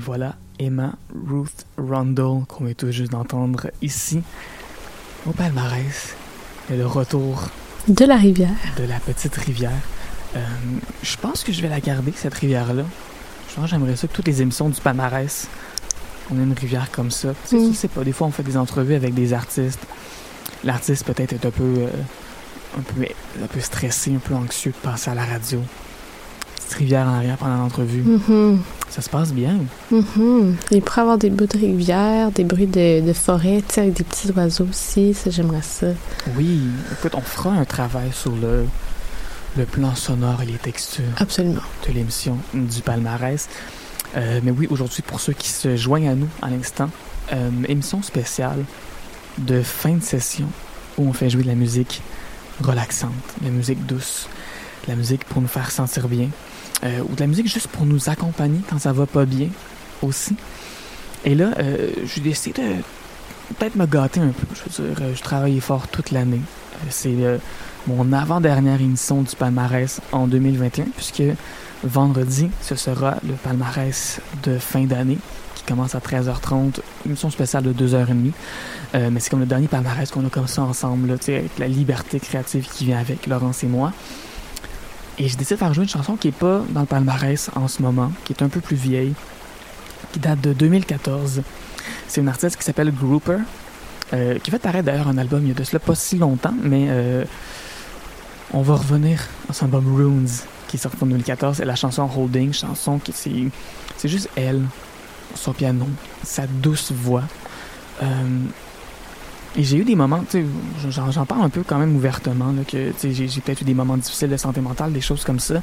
voilà Emma Ruth Rundle qu'on vient tout juste d'entendre ici au palmarès. Et le retour De la rivière. de la petite rivière. Euh, je pense que je vais la garder, cette rivière-là. Je pense que j'aimerais ça que toutes les émissions du palmarès, on ait une rivière comme ça. Sais, Mm. je sais pas, des fois on fait des entrevues avec des artistes. L'artiste peut-être est un peu, euh, un peu, un peu stressé, un peu anxieux de passer à la radio. Petite rivière en arrière pendant l'entrevue. Mhm. Ça se passe bien. Mhm. Il pourrait y avoir des bouts de rivière, des bruits de, de forêt, avec des petits oiseaux aussi. Ça, j'aimerais ça. Oui, écoute, on fera un travail sur le, le plan sonore et les textures. Absolument. de l'émission du palmarès. Euh, mais oui, aujourd'hui, pour ceux qui se joignent à nous à l'instant, euh, émission spéciale de fin de session où on fait jouer de la musique relaxante, de la musique douce, de la musique pour nous faire sentir bien, euh, ou de la musique juste pour nous accompagner quand ça va pas bien aussi. Et là, euh, j'ai décidé de peut-être me gâter un peu. Je veux dire, euh, je travaillais fort toute l'année. C'est mon avant-dernière émission du palmarès en 2021, puisque vendredi, ce sera le palmarès de fin d'année qui commence à 13h30, émission spéciale de 2h30. Euh, mais c'est comme le dernier palmarès qu'on a comme ça ensemble, avec la liberté créative qui vient avec, Laurence et moi. Et j'ai décidé de faire jouer une chanson qui est pas dans le palmarès en ce moment, qui est un peu plus vieille, qui date de 2014. C'est une artiste qui s'appelle Grouper, euh, qui fait paraître d'ailleurs un album il y a de cela pas si longtemps, mais euh, on va revenir à son album Runes, qui est sorti en 2014, et la chanson Holding, chanson qui c'est, c'est juste elle, son piano, sa douce voix. Euh, et j'ai eu des moments, j'en, parle un peu quand même ouvertement, là, que j'ai, peut-être eu des moments difficiles de santé mentale, des choses comme ça.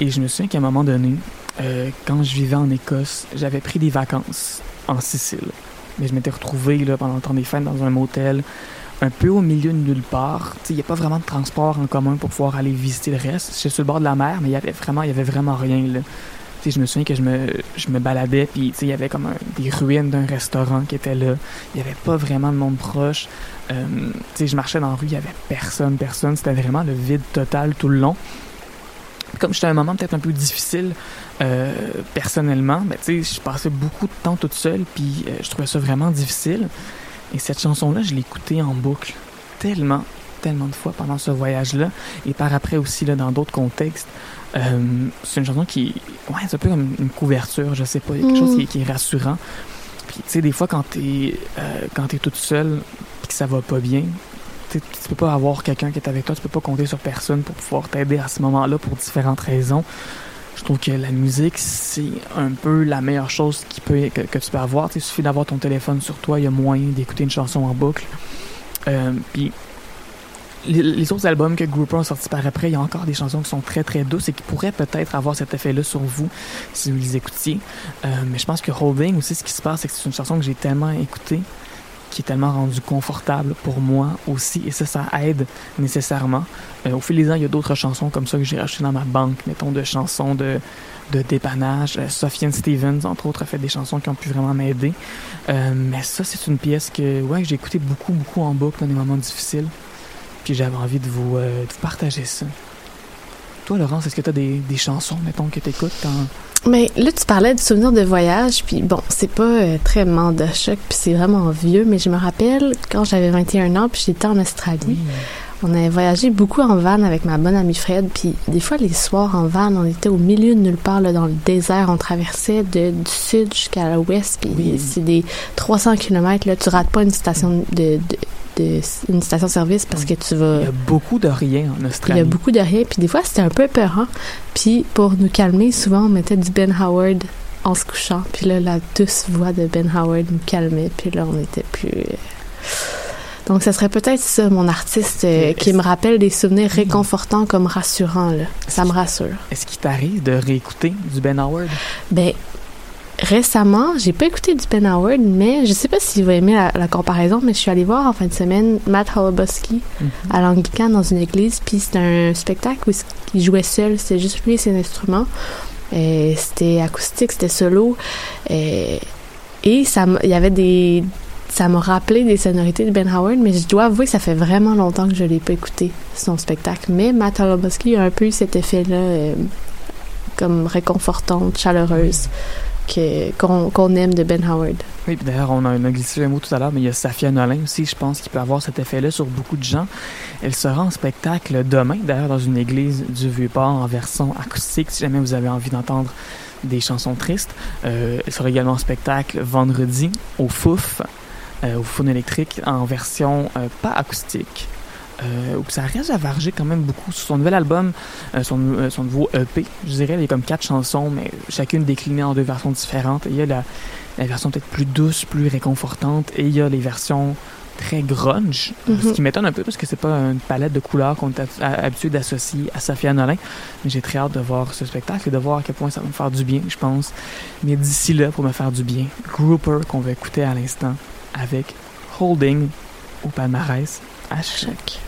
Et je me souviens qu'à un moment donné, euh, quand je vivais en Écosse, j'avais pris des vacances en Sicile. Mais je m'étais retrouvé là, pendant le temps des fêtes dans un motel, un peu au milieu de nulle part. Il n'y a pas vraiment de transport en commun pour pouvoir aller visiter le reste. J'étais sur le bord de la mer, mais il y avait vraiment, avait vraiment rien. Là. Je me souviens que je me, je me baladais, puis il y avait comme un- des ruines d'un restaurant qui était là. Il n'y avait pas vraiment de monde proche. Euh, je marchais dans la rue, il n'y avait personne, personne. C'était vraiment le vide total tout le long. Comme j'étais à un moment peut-être un peu difficile euh, personnellement, ben, je passais beaucoup de temps toute seule, puis euh, je trouvais ça vraiment difficile. Et cette chanson-là, je l'ai écoutée en boucle tellement, tellement de fois pendant ce voyage-là, et par après aussi là, dans d'autres contextes. Euh, c'est une chanson qui, ouais, c'est un peu comme une couverture, je sais pas, il y a quelque Mm. chose qui, qui est rassurant. Puis tu sais, des fois quand t'es euh, quand t'es toute seule, puis que ça va pas bien, tu peux pas avoir quelqu'un qui est avec toi, tu peux pas compter sur personne pour pouvoir t'aider à ce moment-là pour différentes raisons. Je trouve que la musique, c'est un peu la meilleure chose qui peut, que, que tu peux avoir. Tu sais, Il suffit d'avoir ton téléphone sur toi, il y a moyen d'écouter une chanson en boucle. Euh, Puis les, autres albums que Grouper ont sortis par après, il y a encore des chansons qui sont très très douces et qui pourraient peut-être avoir cet effet-là sur vous si vous les écoutiez. Euh, mais je pense que Holding aussi, ce qui se passe, c'est que c'est une chanson que j'ai tellement écoutée qui est tellement rendue confortable pour moi aussi et ça, ça aide nécessairement. Euh, au fil des ans, il y a d'autres chansons comme ça que j'ai rachetées dans ma banque, mettons, de chansons de, de dépannage. Euh, Sofiane Stevens, entre autres, a fait des chansons qui ont pu vraiment m'aider. Euh, mais ça, c'est une pièce que, ouais, j'ai écoutée beaucoup, beaucoup en boucle dans des moments difficiles. Puis j'avais envie de vous, euh, de vous partager ça. Toi, Laurence, est-ce que tu as des, des chansons, mettons, que tu écoutes quand. Mais là, tu parlais de souvenirs de voyage, puis bon, c'est pas euh, très de choc, puis c'est vraiment vieux, mais je me rappelle quand j'avais 21 ans, puis j'étais en Australie. On avait voyagé beaucoup en van avec ma bonne amie Fred, puis des fois les soirs en van, on était au milieu de nulle part, là, dans le désert, on traversait de, du sud jusqu'à l'ouest, puis Oui. c'est des 300 km, là, tu rates pas une station de, de, de- une station-service parce que tu vas... Il y a beaucoup de rien en Il y Australie. a beaucoup de rien, puis des fois c'était un peu peurant. Puis pour nous calmer, souvent on mettait du Ben Howard en se couchant. Puis là, la douce voix de Ben Howard nous calmait, puis là on était plus. Donc ça serait peut-être ça, mon artiste, euh, qui me rappelle des souvenirs réconfortants comme rassurants. Là. Ça me rassure. Est-ce qu'il t'arrive de réécouter du Ben Howard? Ben, récemment, j'ai pas écouté du Ben Howard, mais je sais pas si vous aimez la, la comparaison, mais je suis allée voir en fin de semaine Matt Holobosky à l'Anglican dans une église, puis c'était un spectacle où il jouait seul, c'était juste lui et ses instruments. C'était acoustique, c'était solo. Et, et ça, il y avait des, ça m'a rappelé des sonorités de Ben Howard, mais je dois avouer que ça fait vraiment longtemps que je l'ai pas écouté son spectacle. Mais Matt a un peu eu cet effet-là, euh, comme réconfortante, chaleureuse, qu'on aime de Ben Howard. Oui, d'ailleurs, on a, on a glissé un mot tout à l'heure, mais il y a Safia Nolin aussi, je pense, qui peut avoir cet effet-là sur beaucoup de gens. Elle sera en spectacle demain, d'ailleurs, dans une église du Vieux-Port en version acoustique, si jamais vous avez envie d'entendre des chansons tristes. Euh, elle sera également en spectacle vendredi au Fouf, au Foun électrique, en version euh, pas acoustique. Euh, où ça reste à varger quand même beaucoup. Sur son nouvel album, euh, son, euh, son nouveau EP, je dirais, il y a comme quatre chansons, mais chacune déclinée en deux versions différentes. Il y a la, la version peut-être plus douce, plus réconfortante, et il y a les versions très grunge, euh, ce Mhm. qui m'étonne un peu parce que c'est pas une palette de couleurs qu'on est hab- habitué d'associer à Safia Nolin. Mais j'ai très hâte de voir ce spectacle et de voir à quel point ça va me faire du bien, je pense. Mais d'ici là, pour me faire du bien, Grouper qu'on va écouter à l'instant avec Holding au palmarès à choc.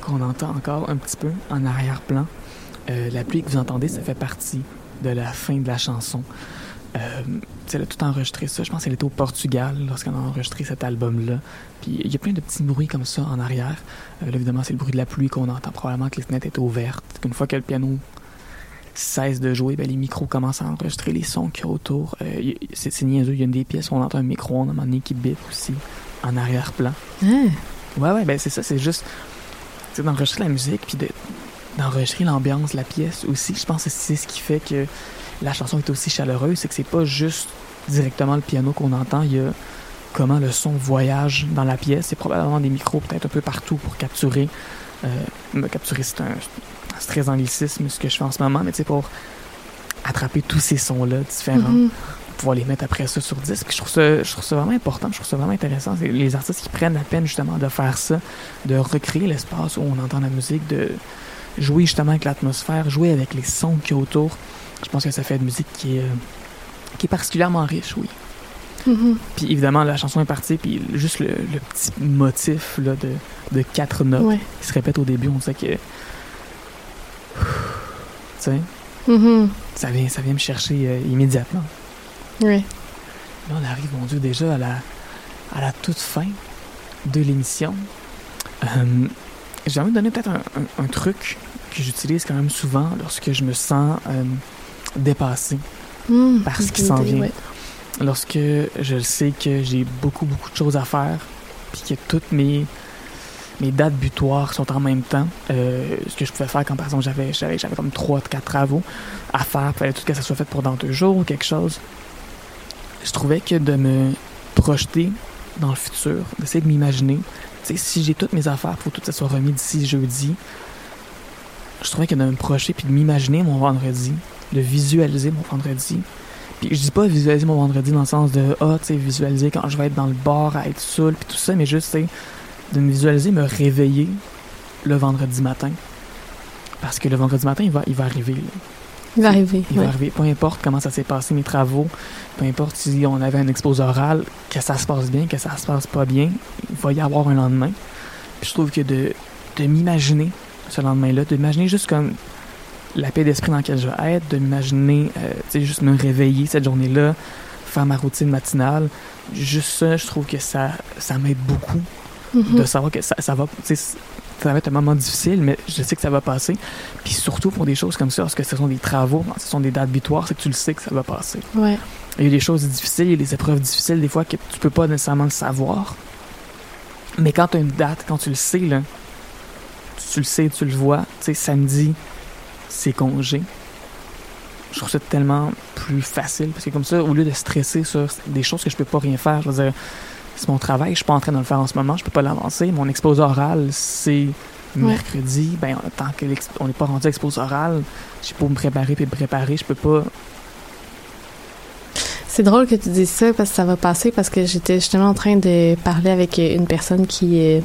Qu'on entend encore un petit peu en arrière-plan. Euh, la pluie que vous entendez, ça fait partie de la fin de la chanson. Euh, elle a tout enregistré ça. Je pense qu'elle était au Portugal lorsqu'elle a enregistré cet album-là. Puis il y a plein de petits bruits comme ça en arrière. Euh, là, évidemment, c'est le bruit de la pluie qu'on entend. Probablement que les fenêtres étaient ouvertes. Une fois que le piano cesse de jouer, ben, les micros commencent à enregistrer les sons qu'il y a autour. Euh, c'est niaiseux. Il y a une des pièces où on entend un micro, on a un moment qui bip aussi en arrière-plan. Hein? Ouais, ouais, ben c'est ça, c'est juste d'enregistrer la musique puis de- d'enregistrer l'ambiance, la pièce aussi. Je pense que c'est ce qui fait que la chanson est aussi chaleureuse, c'est que c'est pas juste directement le piano qu'on entend, il y a comment le son voyage dans la pièce. C'est probablement des micros peut-être un peu partout pour capturer. Euh, capturer, c'est un, très anglicisme ce que je fais en ce moment, mais tu sais, pour attraper tous ces sons-là différents Mhm. Pouvoir les mettre après ça sur disque. Je trouve ça, je trouve ça vraiment important, je trouve ça vraiment intéressant. C'est les artistes qui prennent la peine justement de faire ça, de recréer l'espace où on entend la musique, de jouer justement avec l'atmosphère, jouer avec les sons qu'il y a autour. Je pense que ça fait une musique qui est, euh, qui est particulièrement riche, oui. Mhm. Puis évidemment, la chanson est partie, puis juste le, le petit motif là, de, de quatre notes Ouais. qui se répète au début, on sait que. Tu sais, Mhm. ça vient, ça vient me chercher euh, immédiatement. Ouais. Là, on arrive, mon Dieu, déjà à la, à la toute fin de l'émission. Euh, J'ai envie de donner peut-être un, un- un truc que j'utilise quand même souvent lorsque je me sens euh, dépassé. Mhm. Parce Une qu'il s'en vient. ouais. Lorsque je sais que j'ai beaucoup, beaucoup de choses à faire, puis que toutes mes, mes dates butoirs sont en même temps. euh, ce que je pouvais faire quand, par exemple, j'avais, comme 3 quatre travaux à faire, il fallait tout que ça soit fait pour dans deux jours ou quelque chose. Je trouvais que de me projeter dans le futur, d'essayer de m'imaginer, si j'ai toutes mes affaires, faut tout que ça soit remis d'ici jeudi. Je trouvais que de me projeter puis de m'imaginer mon vendredi, de visualiser mon vendredi, puis je dis pas visualiser mon vendredi dans le sens de ah, tu sais, visualiser quand je vais être dans le bar à être saoul puis tout ça, mais juste, de me visualiser me réveiller le vendredi matin. Parce que le vendredi matin, il va, il va arriver. là. Il va arriver. Il ouais. va arriver. Peu importe comment ça s'est passé, mes travaux, peu importe si on avait un exposé oral, que ça se passe bien, que ça se passe pas bien, il va y avoir un lendemain. Puis je trouve que de, de m'imaginer ce lendemain-là, de m'imaginer juste comme la paix d'esprit dans laquelle je vais être, de m'imaginer, euh, tu sais, juste me réveiller cette journée-là, faire ma routine matinale, juste ça, je trouve que ça, ça m'aide beaucoup Mhm. de savoir que ça, ça va, ça va être un moment difficile, mais je sais que ça va passer. Puis surtout pour des choses comme ça, parce que ce sont des travaux, ce sont des dates butoirs, c'est que tu le sais que ça va passer. Ouais. Il y a des choses difficiles, il y a des épreuves difficiles, des fois que tu peux pas nécessairement le savoir. Mais quand tu as une date, quand tu le sais, là, tu le sais, tu le vois, tu sais, samedi, c'est congé. Je trouve ça tellement plus facile, parce que comme ça, au lieu de stresser sur des choses que je peux pas rien faire, je veux dire, c'est mon travail, je suis pas en train de le faire en ce moment, je peux pas l'avancer. Mon exposé oral, c'est mercredi, ben, tant que l'ex- on n'est pas rendu à exposé oral, j'ai pas me préparer puis me préparer, je peux pas C'est drôle que tu dises ça parce que ça va passer parce que j'étais justement en train de parler avec une personne qui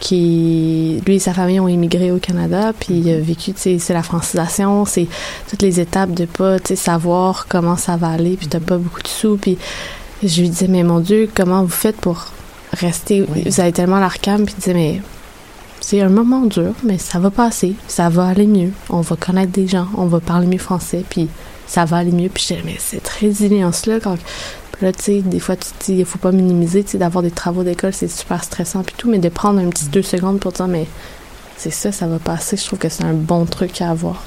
qui lui et sa famille ont immigré au Canada puis il a vécu tu sais c'est la francisation c'est toutes les étapes de pas savoir comment ça va aller puis t'as pas beaucoup de sous puis je lui disais mais mon dieu comment vous faites pour rester? Oui. vous avez tellement l'air calme puis il disait mais c'est un moment dur mais ça va passer ça va aller mieux on va connaître des gens on va parler mieux français puis ça va aller mieux. Puis je disais, mais cette résilience-là, quand. Puis là, tu sais, des fois, tu te dis, il faut pas minimiser, tu sais, d'avoir des travaux d'école, c'est super stressant, puis tout, mais de prendre un petit deux secondes pour dire, mais c'est ça, ça va passer, je trouve que c'est un bon truc à avoir.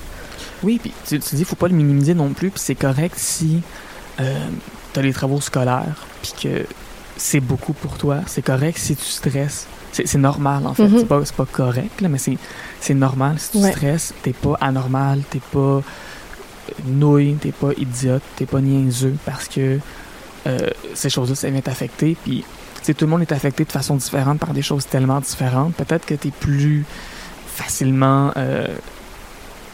Oui, puis tu, tu dis, faut pas le minimiser non plus, puis c'est correct si euh, tu as les travaux scolaires, puis que c'est beaucoup pour toi. C'est correct si tu stresses. C'est normal, en fait. Mhm. C'est pas, c'est pas correct, là, mais c'est c'est normal si tu Ouais. stresses. T'es pas anormal, t'es pas nouille, t'es pas idiote, t'es pas niaiseux, parce que euh, ces choses-là, ça vient t'affecter, puis tout le monde est affecté de façon différente par des choses tellement différentes. Peut-être que t'es plus facilement... euh,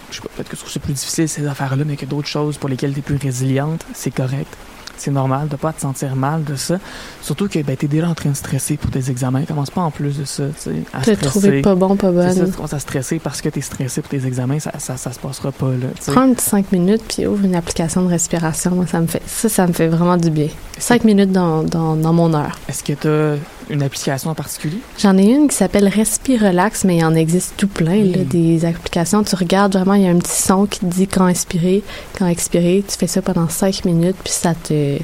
je sais pas, peut-être que tu trouves ça plus difficile ces affaires-là, mais que d'autres choses pour lesquelles tu es plus résiliente, c'est correct. C'est normal de pas te sentir mal de ça. Surtout que ben, tu es déjà en train de stresser pour tes examens. Commence pas en plus de ça, tu sais, à Te trouver pas bon, pas C'est ça, bonne. tu commences à stresser parce que tu es stressé pour tes examens, ça, ça, ça se passera pas là. Prends un petit cinq minutes, puis ouvre une application de respiration. Moi, ça me fait, ça, ça me fait vraiment du bien. Cinq minutes dans, dans, dans mon heure. Est-ce que tu as une application en particulier? J'en ai une qui s'appelle Respire Relax, mais il en existe tout plein, là, des applications. Tu regardes vraiment, il y a un petit son qui te dit quand inspirer, quand expirer. Tu fais ça pendant cinq minutes, puis ça te...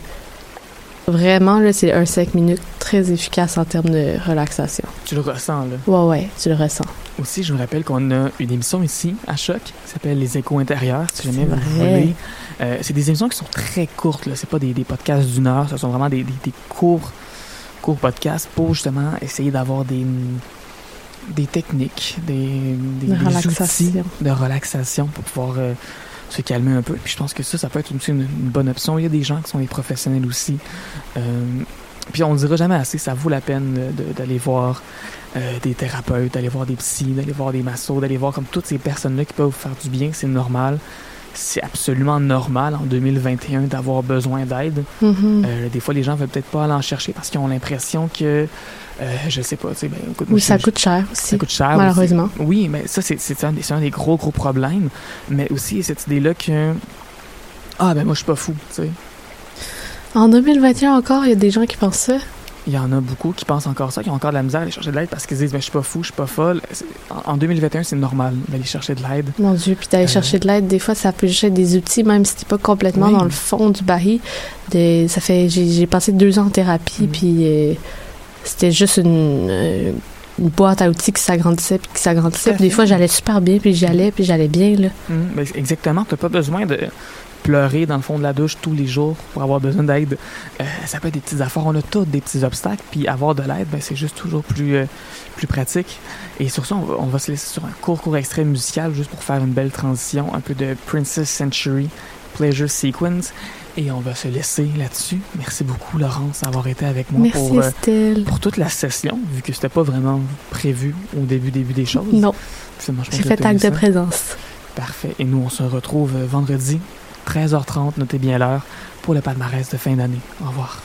Vraiment, là, c'est un cinq minutes très efficace en termes de relaxation. Tu le ressens, là? Ouais, ouais, tu le ressens. Aussi, je vous rappelle qu'on a une émission ici, à Choc, qui s'appelle Les Échos intérieurs, si jamais vous voulez. Euh, c'est des émissions qui sont très courtes, là. C'est pas des, des podcasts d'une heure, ce sont vraiment des, des, des courts, courts podcasts pour justement essayer d'avoir des, des techniques, des, des, De des outils de relaxation pour pouvoir euh, se calmer un peu. Puis je pense que ça, ça peut être aussi une, une bonne option. Il y a des gens qui sont des professionnels aussi. Euh, puis on ne dira jamais assez, ça vaut la peine de- de- d'aller voir euh, des thérapeutes, d'aller voir des psys, d'aller voir des massos, d'aller voir comme toutes ces personnes-là qui peuvent vous faire du bien, c'est normal. C'est absolument normal en 2021 d'avoir besoin d'aide. Mhm. Euh, des fois, les gens veulent peut-être pas aller en chercher parce qu'ils ont l'impression que, euh, je sais pas, tu sais, ben, écoute, moi, Oui, ça je- coûte cher aussi. ça coûte cher. malheureusement. aussi. Oui, mais ça, c'est un, un des gros, gros problèmes. Mais aussi, cette idée-là que, ah, ben moi, je suis pas fou, tu sais. En 2021 encore, il y a des gens qui pensent ça. Il y en a beaucoup qui pensent encore ça, qui ont encore de la misère à aller chercher de l'aide parce qu'ils disent ben, Je suis pas fou, je suis pas folle. En en 2021, c'est normal d'aller chercher de l'aide. Mon Dieu, puis d'aller Euh, chercher de l'aide, des fois, ça peut juste être des outils, même si t'es pas complètement Oui. dans le fond du baril. De, ça fait, j'ai j'ai passé deux ans en thérapie, Mhm. puis euh, c'était juste une, euh, une boîte à outils qui s'agrandissait, puis qui s'agrandissait. Des fois, j'allais super bien, puis j'y allais, puis j'allais bien, là. Hum, ben, exactement. Tu n'as pas besoin de pleurer dans le fond de la douche tous les jours pour avoir besoin d'aide. Euh, ça peut être des petites affaires. On a tous des petits obstacles. Puis avoir de l'aide, ben, c'est juste toujours plus, euh, plus pratique. Et sur ça, on va, on va se laisser sur un court, court extrait musical juste pour faire une belle transition. Un peu de Princess Century Pleasure Sequence. Et on va se laisser là-dessus. Merci beaucoup, Laurence, d'avoir été avec moi Merci, pour, euh, pour toute la session, vu que c'était pas vraiment prévu au début, début des choses. Non, j'ai fait acte de présence. Parfait. Et nous, on se retrouve euh, vendredi, 13h30, notez bien l'heure, pour le palmarès de fin d'année. Au revoir.